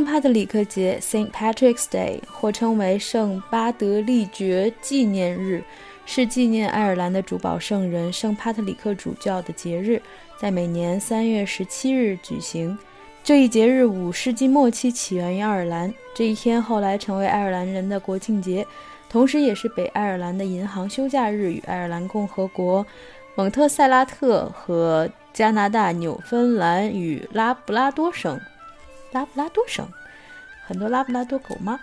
圣帕特里克节 （Saint Patrick's Day） 或称为圣巴德利爵纪念日，是纪念爱尔兰的主保圣人圣帕特里克主教的节日，在每年三月十七日举行。这一节日五世纪末期起源于爱尔兰，这一天后来成为爱尔兰人的国庆节，同时也是北爱尔兰的银行休假日与爱尔兰共和国、蒙特塞拉特和加拿大纽芬兰与拉布拉多省、拉布拉多省很多拉布拉多狗吗？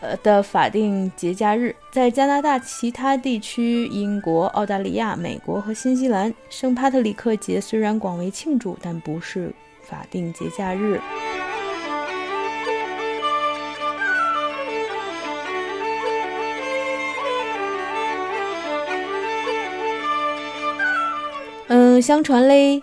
呃的法定节假日，在加拿大其他地区、英国、澳大利亚、美国和新西兰，圣帕特里克节虽然广为庆祝，但不是。法定节假日。嗯，相传嘞，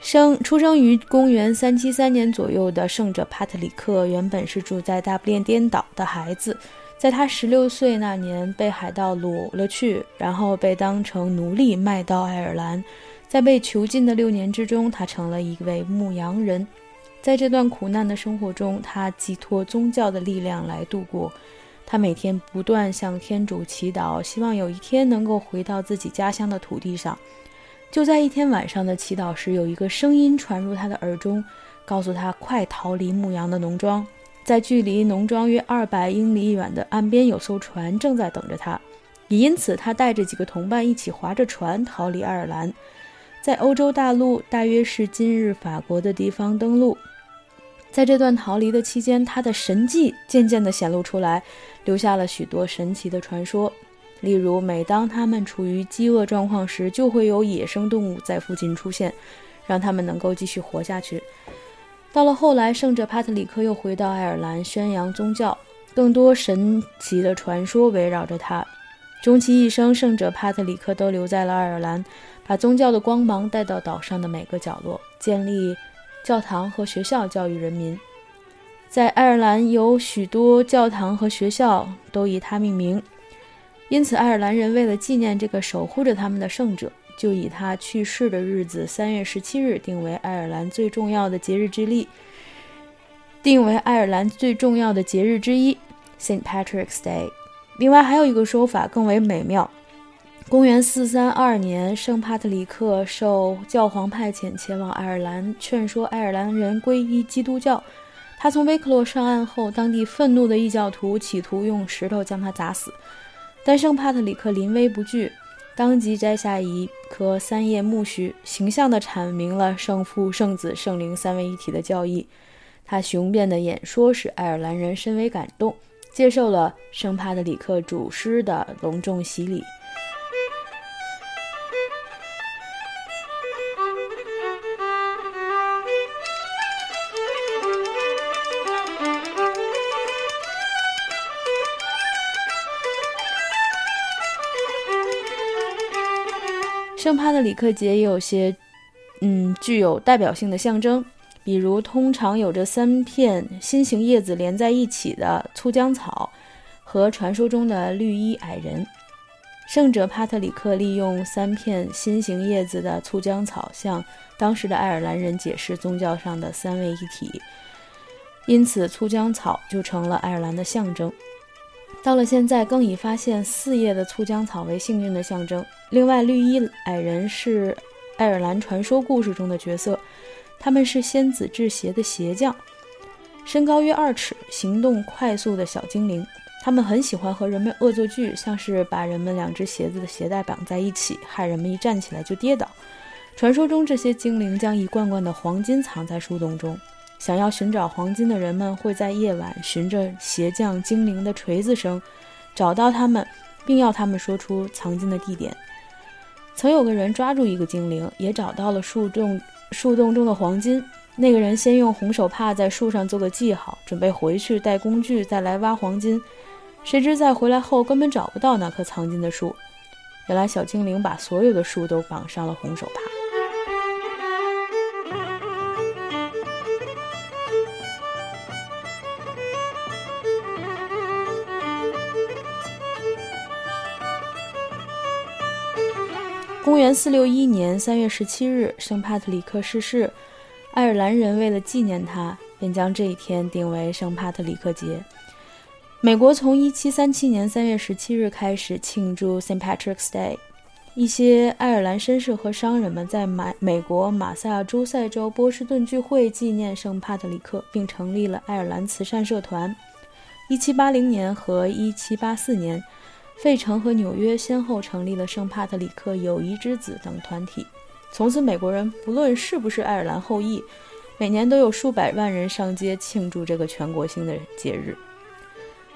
生出生于公元三七三年左右的圣者帕特里克，原本是住在大不列颠岛的孩子，在他十六岁那年被海盗掳了去，然后被当成奴隶卖到爱尔兰。在被囚禁的六年之中，他成了一位牧羊人。在这段苦难的生活中，他寄托宗教的力量来度过。他每天不断向天主祈祷，希望有一天能够回到自己家乡的土地上。就在一天晚上的祈祷时，有一个声音传入他的耳中，告诉他快逃离牧羊的农庄。在距离农庄约二百英里远的岸边，有艘船正在等着他。也因此，他带着几个同伴一起划着船逃离爱尔兰。在欧洲大陆，大约是今日法国的地方登陆。在这段逃离的期间，他的神迹渐渐地显露出来，留下了许多神奇的传说。例如，每当他们处于饥饿状况时，就会有野生动物在附近出现，让他们能够继续活下去。到了后来，圣者帕特里克又回到爱尔兰宣扬宗教，更多神奇的传说围绕着他。终其一生，圣者帕特里克都留在了爱尔兰。把宗教的光芒带到岛上的每个角落，建立教堂和学校，教育人民。在爱尔兰有许多教堂和学校都以他命名，因此爱尔兰人为了纪念这个守护着他们的圣者，就以他去世的日子三月十七日定为爱尔兰最重要的节日之一，定为爱尔兰最重要的节日之一 ——St. Patrick's Day。另外还有一个说法更为美妙。公元四三二年，圣帕特里克受教皇派遣前往爱尔兰，劝说爱尔兰人皈依基督教。他从威克洛上岸后，当地愤怒的异教徒企图用石头将他砸死，但圣帕特里克临危不惧，当即摘下一颗三叶苜蓿，形象地阐明了圣父、圣子、圣灵三位一体的教义。他雄辩的演说使爱尔兰人深为感动，接受了圣帕特里克主师的隆重洗礼。圣帕特里克节也有些，嗯，具有代表性的象征，比如通常有着三片心形叶子连在一起的粗浆草，和传说中的绿衣矮人。圣者帕特里克利用三片心形叶子的粗浆草，向当时的爱尔兰人解释宗教上的三位一体，因此粗浆草就成了爱尔兰的象征。到了现在，更以发现四叶的醋浆草为幸运的象征。另外，绿衣矮人是爱尔兰传说故事中的角色，他们是仙子制鞋的鞋匠，身高约二尺，行动快速的小精灵。他们很喜欢和人们恶作剧，像是把人们两只鞋子的鞋带绑在一起，害人们一站起来就跌倒。传说中，这些精灵将一罐罐的黄金藏在树洞中。想要寻找黄金的人们会在夜晚循着鞋匠精灵的锤子声找到他们，并要他们说出藏金的地点。曾有个人抓住一个精灵，也找到了树洞树洞中的黄金。那个人先用红手帕在树上做个记号，准备回去带工具再来挖黄金。谁知在回来后根本找不到那棵藏金的树。原来小精灵把所有的树都绑上了红手帕。公元四六一年三月十七日，圣帕特里克逝世。爱尔兰人为了纪念他，便将这一天定为圣帕特里克节。美国从1737年3月17日开始庆祝 St. Patrick's Day。一些爱尔兰绅士和商人们在美美国马萨诸塞州波士顿聚会，纪念圣帕特里克，并成立了爱尔兰慈善社团。1780年和1784年，费城和纽约先后成立了圣帕特里克友谊之子等团体。从此，美国人不论是不是爱尔兰后裔，每年都有数百万人上街庆祝这个全国性的节日。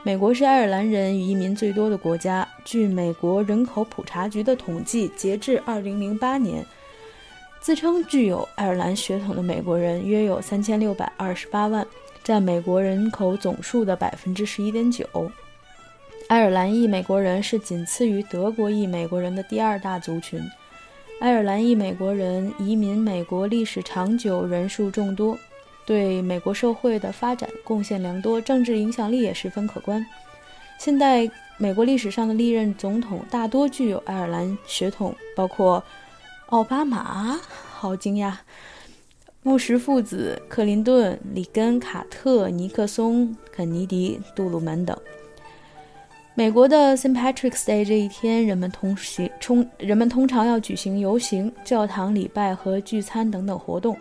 美国是爱尔兰人移民最多的国家。据美国人口普查局的统计，截至2008年，自称具有爱尔兰血统的美国人约有3628万，占美国人口总数的11.9%。爱尔兰裔美国人是仅次于德国裔美国人的第二大族群。爱尔兰裔美国人移民美国历史长久，人数众多。对美国社会的发展贡献良多，政治影响力也十分可观。现代美国历史上的历任总统大多具有爱尔兰血统，包括奥巴马，好惊讶；布什父子、克林顿、里根、卡特、尼克松、肯尼迪、杜鲁门等。美国的 St. Patrick's Day 这一天，人们通行冲，人们通常要举行游行、教堂礼拜和聚餐等等活动。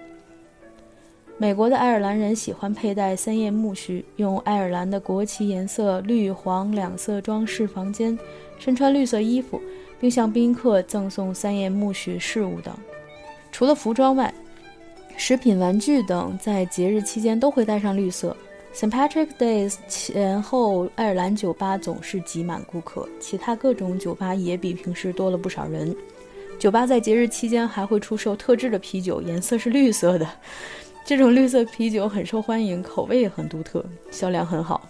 美国的爱尔兰人喜欢佩戴三叶木须，用爱尔兰的国旗颜色绿黄两色装饰房间，身穿绿色衣服，并向宾客赠送三叶木须饰物等。除了服装外，食品、玩具等在节日期间都会带上绿色。St. Patrick's Days 前后，爱尔兰酒吧总是挤满顾客，其他各种酒吧也比平时多了不少人。酒吧在节日期间还会出售特制的啤酒，颜色是绿色的。这种绿色啤酒很受欢迎，口味也很独特，销量很好。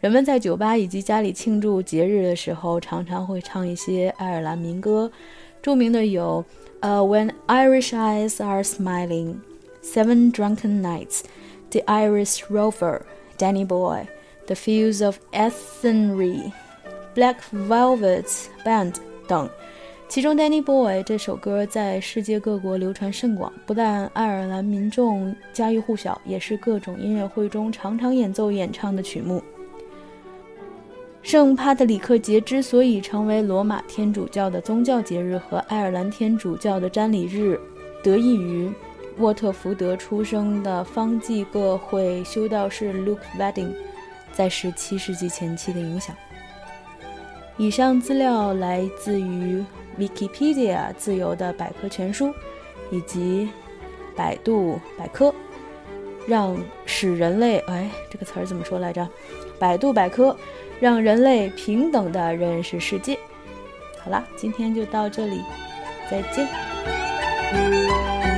人们在酒吧以及家里庆祝节日的时候，常常会唱一些爱尔兰民歌，著名的有《呃 When Irish Eyes Are Smiling》、《Seven Drunken Nights》、《The Irish Rover》、《Danny Boy》、《The Fields of Athenry》、《Black Velvet Band》等。其中，《Danny Boy》这首歌在世界各国流传甚广，不但爱尔兰民众家喻户晓，也是各种音乐会中常常演奏演唱的曲目。圣帕特里克节之所以成为罗马天主教的宗教节日和爱尔兰天主教的瞻礼日，得益于沃特福德出生的方济各会修道士 Luke Wedding 在17世纪前期的影响。以上资料来自于。Wikipedia 自由的百科全书，以及百度百科，让使人类哎，这个词儿怎么说来着？百度百科让人类平等的认识世界。好啦，今天就到这里，再见。